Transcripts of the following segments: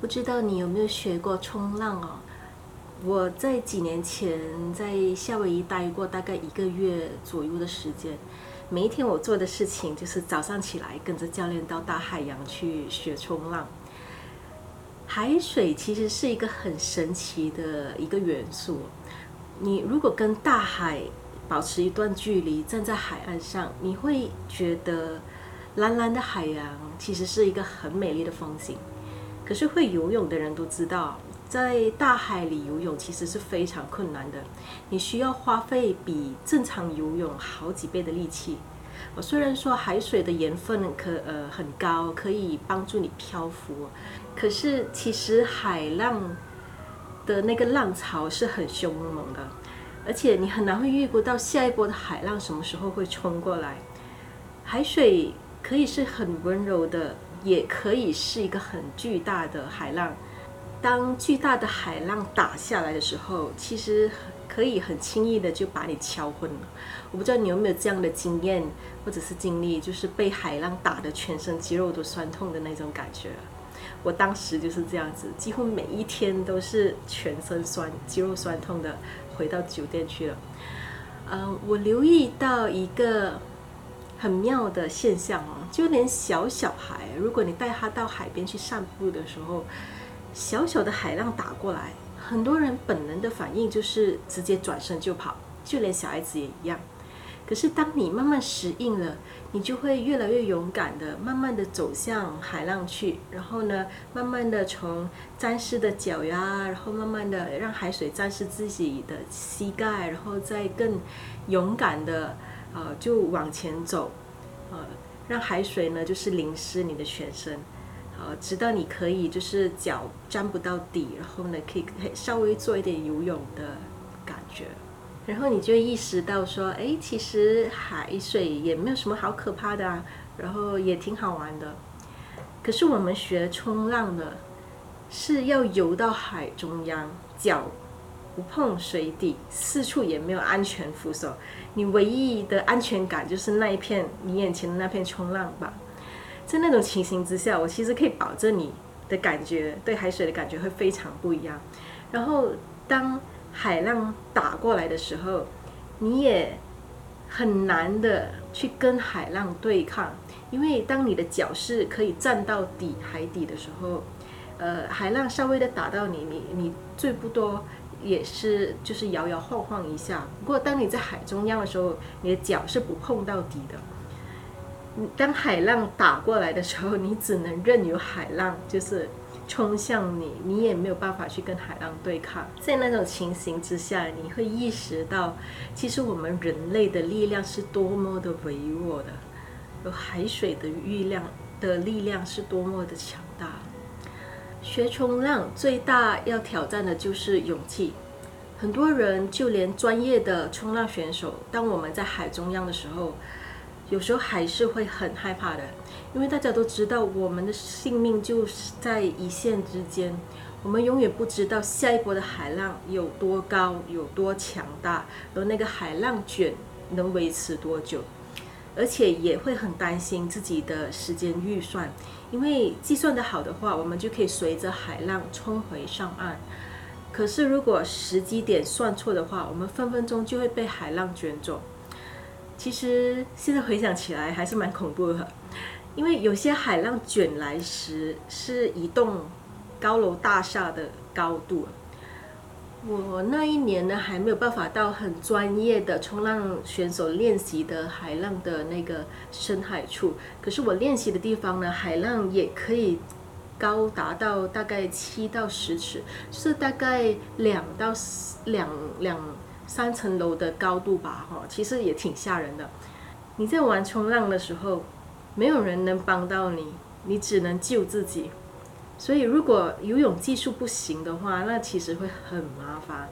不知道你有没有学过冲浪哦？我在几年前在夏威夷待过大概一个月左右的时间，每一天我做的事情就是早上起来跟着教练到大海洋去学冲浪。海水其实是一个很神奇的一个元素，你如果跟大海保持一段距离，站在海岸上，你会觉得蓝蓝的海洋其实是一个很美丽的风景。可是会游泳的人都知道，在大海里游泳其实是非常困难的，你需要花费比正常游泳好几倍的力气。我虽然说海水的盐分可呃很高，可以帮助你漂浮，可是其实海浪的那个浪潮是很凶猛的，而且你很难会预估到下一波的海浪什么时候会冲过来。海水可以是很温柔的。也可以是一个很巨大的海浪。当巨大的海浪打下来的时候，其实可以很轻易的就把你敲昏了。我不知道你有没有这样的经验或者是经历，就是被海浪打的全身肌肉都酸痛的那种感觉。我当时就是这样子，几乎每一天都是全身酸、肌肉酸痛的回到酒店去了。嗯，我留意到一个。很妙的现象哦，就连小小孩，如果你带他到海边去散步的时候，小小的海浪打过来，很多人本能的反应就是直接转身就跑，就连小孩子也一样。可是当你慢慢适应了，你就会越来越勇敢的，慢慢的走向海浪去，然后呢，慢慢的从沾湿的脚呀，然后慢慢的让海水沾湿自己的膝盖，然后再更勇敢的。呃，就往前走，呃，让海水呢就是淋湿你的全身，呃，直到你可以就是脚沾不到底，然后呢可以稍微做一点游泳的感觉，然后你就意识到说，哎，其实海水也没有什么好可怕的啊，然后也挺好玩的。可是我们学冲浪的，是要游到海中央，脚。不碰水底，四处也没有安全扶手，你唯一的安全感就是那一片你眼前的那片冲浪吧。在那种情形之下，我其实可以保证你的感觉对海水的感觉会非常不一样。然后当海浪打过来的时候，你也很难的去跟海浪对抗，因为当你的脚是可以站到底海底的时候，呃，海浪稍微的打到你，你你最不多。也是，就是摇摇晃晃一下。不过，当你在海中央的时候，你的脚是不碰到底的。当海浪打过来的时候，你只能任由海浪就是冲向你，你也没有办法去跟海浪对抗。在那种情形之下，你会意识到，其实我们人类的力量是多么的微弱的，有海水的力量的力量是多么的强大。学冲浪最大要挑战的就是勇气。很多人，就连专业的冲浪选手，当我们在海中央的时候，有时候还是会很害怕的，因为大家都知道，我们的性命就是在一线之间，我们永远不知道下一波的海浪有多高、有多强大，而那个海浪卷能维持多久。而且也会很担心自己的时间预算，因为计算的好的话，我们就可以随着海浪冲回上岸。可是如果时机点算错的话，我们分分钟就会被海浪卷走。其实现在回想起来还是蛮恐怖的，因为有些海浪卷来时是一栋高楼大厦的高度。我那一年呢，还没有办法到很专业的冲浪选手练习的海浪的那个深海处。可是我练习的地方呢，海浪也可以高达到大概七到十尺，是大概两到两两三层楼的高度吧，哈，其实也挺吓人的。你在玩冲浪的时候，没有人能帮到你，你只能救自己。所以，如果游泳技术不行的话，那其实会很麻烦。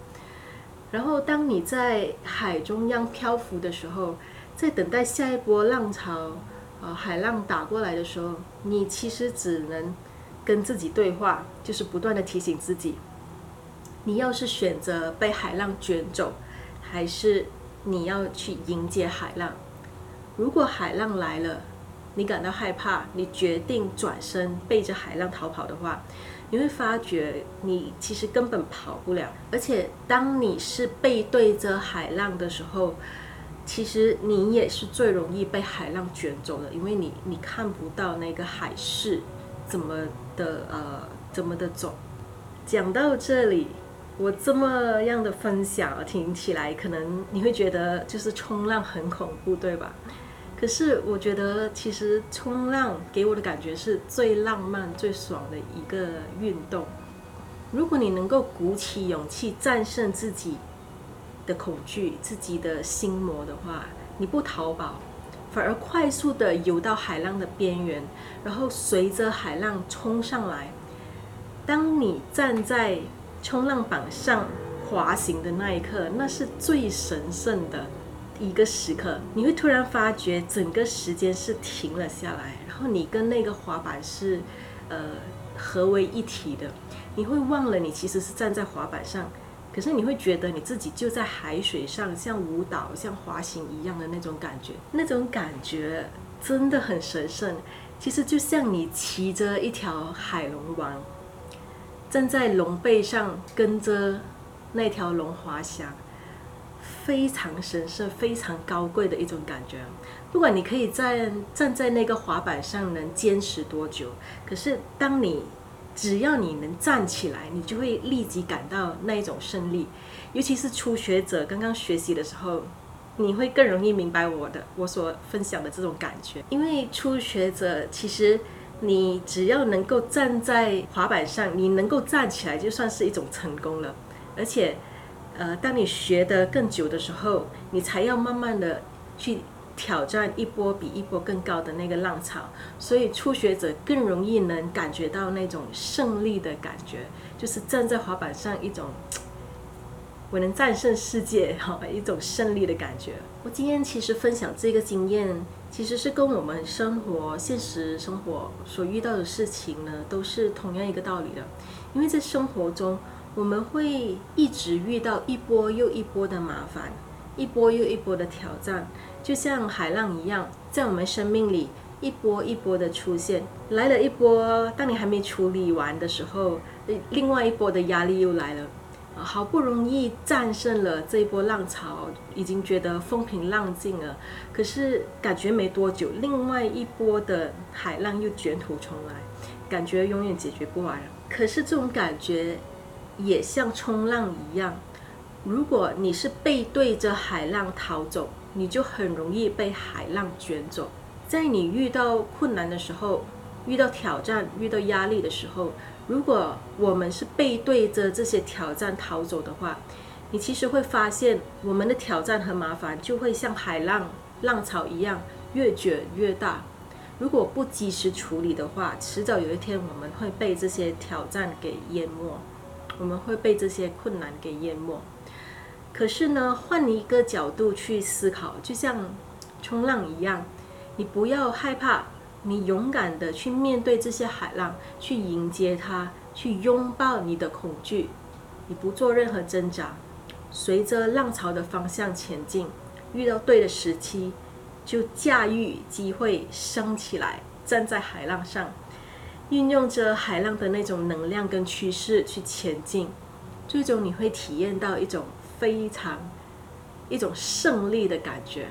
然后，当你在海中央漂浮的时候，在等待下一波浪潮，呃，海浪打过来的时候，你其实只能跟自己对话，就是不断的提醒自己：你要是选择被海浪卷走，还是你要去迎接海浪？如果海浪来了，你感到害怕，你决定转身背着海浪逃跑的话，你会发觉你其实根本跑不了。而且当你是背对着海浪的时候，其实你也是最容易被海浪卷走的，因为你你看不到那个海势怎么的呃怎么的走。讲到这里。我这么样的分享听起来，可能你会觉得就是冲浪很恐怖，对吧？可是我觉得，其实冲浪给我的感觉是最浪漫、最爽的一个运动。如果你能够鼓起勇气战胜自己的恐惧、自己的心魔的话，你不逃跑，反而快速的游到海浪的边缘，然后随着海浪冲上来。当你站在冲浪板上滑行的那一刻，那是最神圣的一个时刻。你会突然发觉整个时间是停了下来，然后你跟那个滑板是呃合为一体的。你会忘了你其实是站在滑板上，可是你会觉得你自己就在海水上，像舞蹈、像滑行一样的那种感觉。那种感觉真的很神圣。其实就像你骑着一条海龙王。站在龙背上，跟着那条龙滑翔，非常神圣、非常高贵的一种感觉。不管你可以在站在那个滑板上能坚持多久，可是当你只要你能站起来，你就会立即感到那一种胜利。尤其是初学者刚刚学习的时候，你会更容易明白我的我所分享的这种感觉，因为初学者其实。你只要能够站在滑板上，你能够站起来，就算是一种成功了。而且，呃，当你学得更久的时候，你才要慢慢的去挑战一波比一波更高的那个浪潮。所以，初学者更容易能感觉到那种胜利的感觉，就是站在滑板上一种 我能战胜世界 哈一种胜利的感觉。我今天其实分享这个经验。其实是跟我们生活、现实生活所遇到的事情呢，都是同样一个道理的。因为在生活中，我们会一直遇到一波又一波的麻烦，一波又一波的挑战，就像海浪一样，在我们生命里一波一波的出现。来了一波，当你还没处理完的时候，另外一波的压力又来了。好不容易战胜了这一波浪潮，已经觉得风平浪静了。可是感觉没多久，另外一波的海浪又卷土重来，感觉永远解决不完。可是这种感觉也像冲浪一样，如果你是背对着海浪逃走，你就很容易被海浪卷走。在你遇到困难的时候，遇到挑战、遇到压力的时候。如果我们是背对着这些挑战逃走的话，你其实会发现，我们的挑战和麻烦就会像海浪、浪潮一样越卷越大。如果不及时处理的话，迟早有一天我们会被这些挑战给淹没，我们会被这些困难给淹没。可是呢，换一个角度去思考，就像冲浪一样，你不要害怕。你勇敢的去面对这些海浪，去迎接它，去拥抱你的恐惧。你不做任何挣扎，随着浪潮的方向前进。遇到对的时期，就驾驭机会升起来，站在海浪上，运用着海浪的那种能量跟趋势去前进。最终你会体验到一种非常一种胜利的感觉。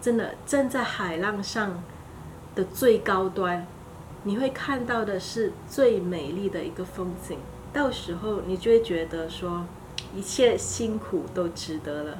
真的站在海浪上。的最高端，你会看到的是最美丽的一个风景。到时候你就会觉得说，一切辛苦都值得了。